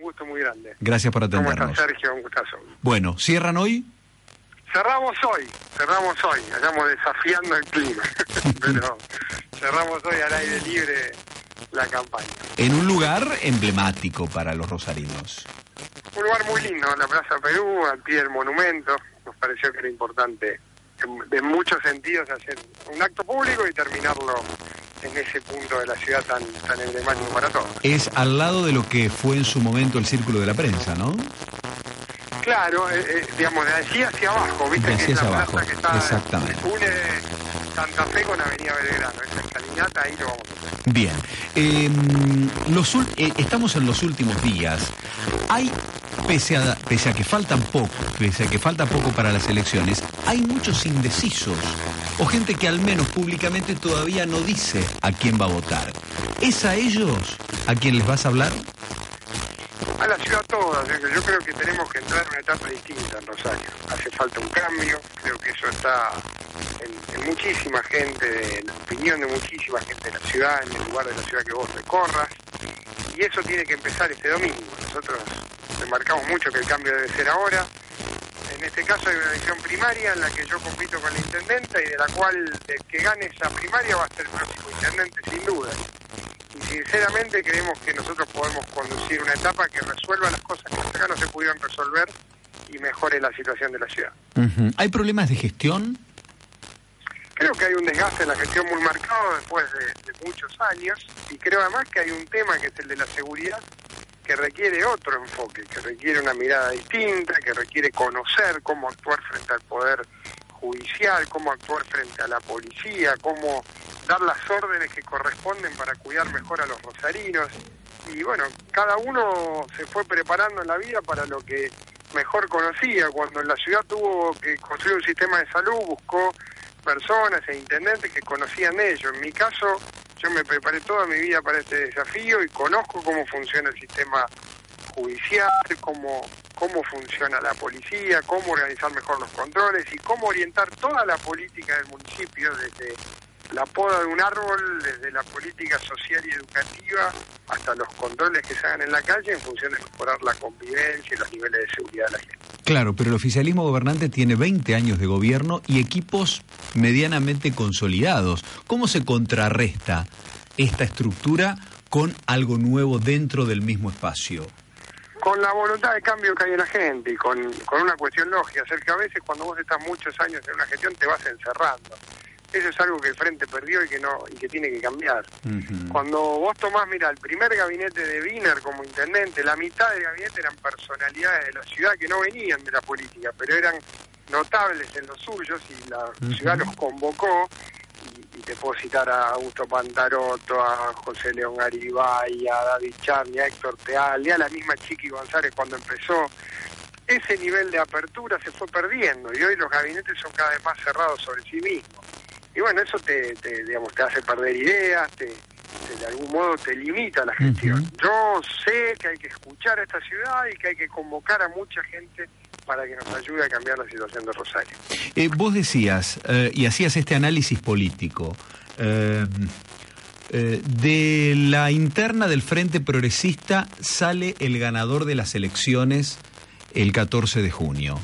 Un gusto muy grande. Gracias por ¿Cómo atendernos. estás, Sergio? Un gustazo. Bueno, ¿cierran hoy? Cerramos hoy, cerramos hoy, estamos desafiando el clima, pero cerramos hoy al aire libre la campaña. En un lugar emblemático para los rosarinos. Un lugar muy lindo, la Plaza Perú, al pie del monumento, nos pareció que era importante en, en muchos sentidos hacer un acto público y terminarlo en ese punto de la ciudad tan, tan emblemático para todos. Es al lado de lo que fue en su momento el Círculo de la Prensa, ¿no? Claro, eh, eh, digamos, de allí hacia abajo, ¿viste? De que es la hacia plaza abajo, que está, exactamente. une Santa Fe con Avenida Belgrano, esa escalinata, ahí lo vamos a hacer. Bien. Eh, los estamos en los últimos días. Hay, pese a, pese a que faltan poco, pese a que falta poco para las elecciones, hay muchos indecisos o gente que al menos públicamente todavía no dice a quién va a votar. ¿Es a ellos a quien les vas a hablar? A la ciudad toda, yo creo que tenemos que entrar en una etapa distinta en Rosario. Hace falta un cambio, creo que eso está en, en muchísima gente, en la opinión de muchísima gente de la ciudad, en el lugar de la ciudad que vos recorras, y eso tiene que empezar este domingo. Nosotros remarcamos mucho que el cambio debe ser ahora. En este caso hay una elección primaria en la que yo compito con la intendenta y de la cual el que gane esa primaria va a ser el próximo intendente, sin duda y sinceramente creemos que nosotros podemos conducir una etapa que resuelva las cosas que hasta acá no se pudieron resolver y mejore la situación de la ciudad. ¿Hay problemas de gestión? Creo que hay un desgaste en la gestión muy marcado después de, de muchos años y creo además que hay un tema que es el de la seguridad que requiere otro enfoque, que requiere una mirada distinta, que requiere conocer cómo actuar frente al poder judicial, cómo actuar frente a la policía, cómo dar las órdenes que corresponden para cuidar mejor a los rosarinos. Y bueno, cada uno se fue preparando en la vida para lo que mejor conocía. Cuando en la ciudad tuvo que construir un sistema de salud, buscó personas e intendentes que conocían de ello. En mi caso, yo me preparé toda mi vida para este desafío y conozco cómo funciona el sistema judicial, cómo, cómo funciona la policía, cómo organizar mejor los controles y cómo orientar toda la política del municipio desde la poda de un árbol, desde la política social y educativa hasta los controles que se hagan en la calle en función de mejorar la convivencia y los niveles de seguridad de la gente. Claro, pero el oficialismo gobernante tiene 20 años de gobierno y equipos medianamente consolidados. ¿Cómo se contrarresta esta estructura con algo nuevo dentro del mismo espacio? Con la voluntad de cambio que hay en la gente y con, con una cuestión lógica, hacer que a veces cuando vos estás muchos años en una gestión te vas encerrando. Eso es algo que el Frente perdió y que no y que tiene que cambiar. Cuando vos tomás, mira, el primer gabinete de Wiener como intendente, la mitad del gabinete eran personalidades de la ciudad que no venían de la política, pero eran notables en los suyos y la ciudad los convocó. Y, y te puedo citar a Augusto Pantaroto, a José León Garibay, a David Charni, a Héctor Teal, y a la misma Chiqui González cuando empezó. Ese nivel de apertura se fue perdiendo y hoy los gabinetes son cada vez más cerrados sobre sí mismos. Y bueno, eso te, te, digamos, te hace perder ideas, te, te- de algún modo te limita la gestión. Yo sé que hay que escuchar a esta ciudad y que hay que convocar a mucha gente para que nos ayude a cambiar la situación de Rosario. Eh, vos decías eh, y hacías este análisis político. eh, de la interna del Frente Progresista sale el ganador de las elecciones el 14 de junio.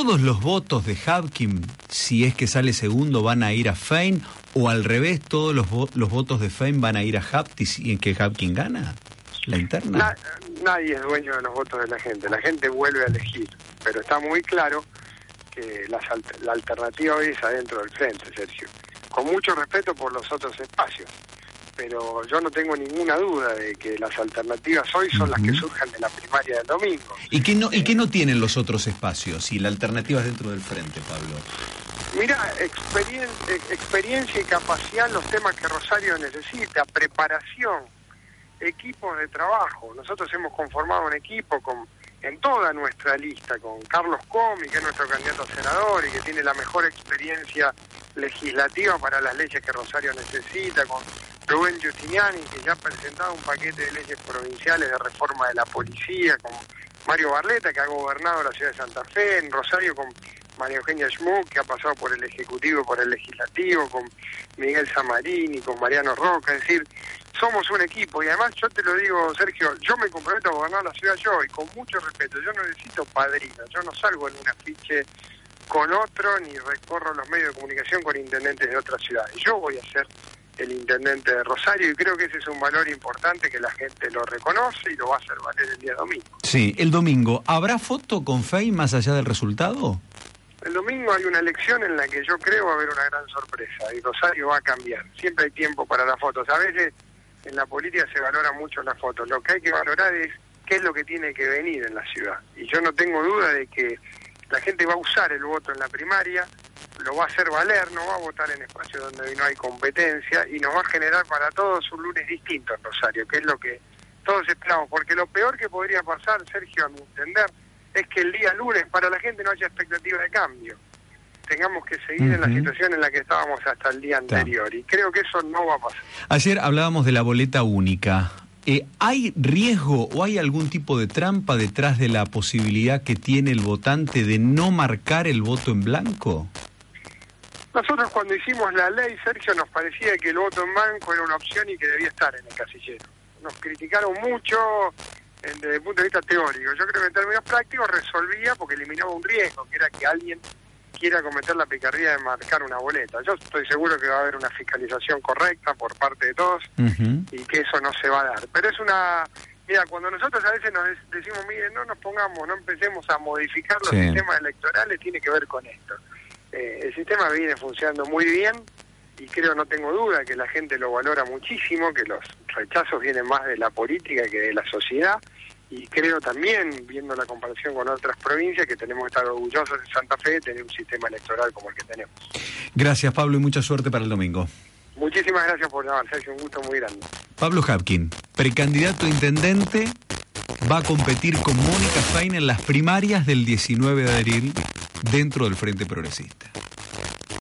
¿Todos los votos de Hapkin, si es que sale segundo, van a ir a Fein? ¿O al revés, todos los, vo- los votos de Fein van a ir a Hapti si en que Hapkin gana? ¿La interna? Na- nadie es dueño de los votos de la gente, la gente vuelve a elegir, pero está muy claro que las la alternativa hoy es adentro del frente, Sergio, con mucho respeto por los otros espacios, pero yo no tengo ninguna duda de que las alternativas hoy son las que surjan de la primaria del domingo. ¿Y qué, no, ¿Y qué no tienen los otros espacios? Y la alternativa es dentro del Frente, Pablo. Mira, experien- ex- experiencia y capacidad en los temas que Rosario necesita, preparación, equipos de trabajo. Nosotros hemos conformado un equipo con en toda nuestra lista, con Carlos Comi, que es nuestro candidato a senador y que tiene la mejor experiencia legislativa para las leyes que Rosario necesita, con Rubén Giustiniani, que ya ha presentado un paquete de leyes provinciales de reforma de la policía, con Mario Barleta, que ha gobernado la ciudad de Santa Fe, en Rosario con María Eugenia Schmuck, que ha pasado por el Ejecutivo, por el Legislativo, con Miguel Zamarini, con Mariano Roca, es decir, somos un equipo y además yo te lo digo, Sergio, yo me comprometo a gobernar la ciudad yo y con mucho respeto, yo no necesito padrino, yo no salgo en un afiche con otro ni recorro los medios de comunicación con intendentes de otras ciudades. Yo voy a ser el intendente de Rosario y creo que ese es un valor importante que la gente lo reconoce y lo va a hacer valer el día domingo. Sí, el domingo, ¿habrá foto con FEI más allá del resultado? El domingo hay una elección en la que yo creo va a haber una gran sorpresa y Rosario va a cambiar. Siempre hay tiempo para las fotos. A veces en la política se valora mucho las fotos. Lo que hay que valorar es qué es lo que tiene que venir en la ciudad. Y yo no tengo duda de que la gente va a usar el voto en la primaria, lo va a hacer valer, no va a votar en espacios donde no hay competencia y nos va a generar para todos un lunes distinto en Rosario, que es lo que todos esperamos. Porque lo peor que podría pasar, Sergio, a mi entender, es que el día lunes para la gente no haya expectativa de cambio. Tengamos que seguir en la situación en la que estábamos hasta el día anterior. Y creo que eso no va a pasar. Ayer hablábamos de la boleta única. Eh, ¿Hay riesgo o hay algún tipo de trampa detrás de la posibilidad que tiene el votante de no marcar el voto en blanco? Nosotros cuando hicimos la ley, Sergio, nos parecía que el voto en blanco era una opción y que debía estar en el casillero. Nos criticaron mucho desde el punto de vista teórico. Yo creo que en términos prácticos resolvía porque eliminaba un riesgo, que era que alguien quiera cometer la picardía de marcar una boleta. Yo estoy seguro que va a haber una fiscalización correcta por parte de todos y que eso no se va a dar. Pero es una... Mira, cuando nosotros a veces nos decimos, mire, no nos pongamos, no empecemos a modificar los sistemas electorales, tiene que ver con esto. Eh, el sistema viene funcionando muy bien y creo, no tengo duda, que la gente lo valora muchísimo, que los rechazos vienen más de la política que de la sociedad y creo también, viendo la comparación con otras provincias, que tenemos que estar orgullosos de Santa Fe de tener un sistema electoral como el que tenemos. Gracias, Pablo, y mucha suerte para el domingo. Muchísimas gracias por llamar, Sergio, un gusto muy grande. Pablo Hapkin, precandidato a intendente, va a competir con Mónica Fain en las primarias del 19 de abril dentro del Frente Progresista.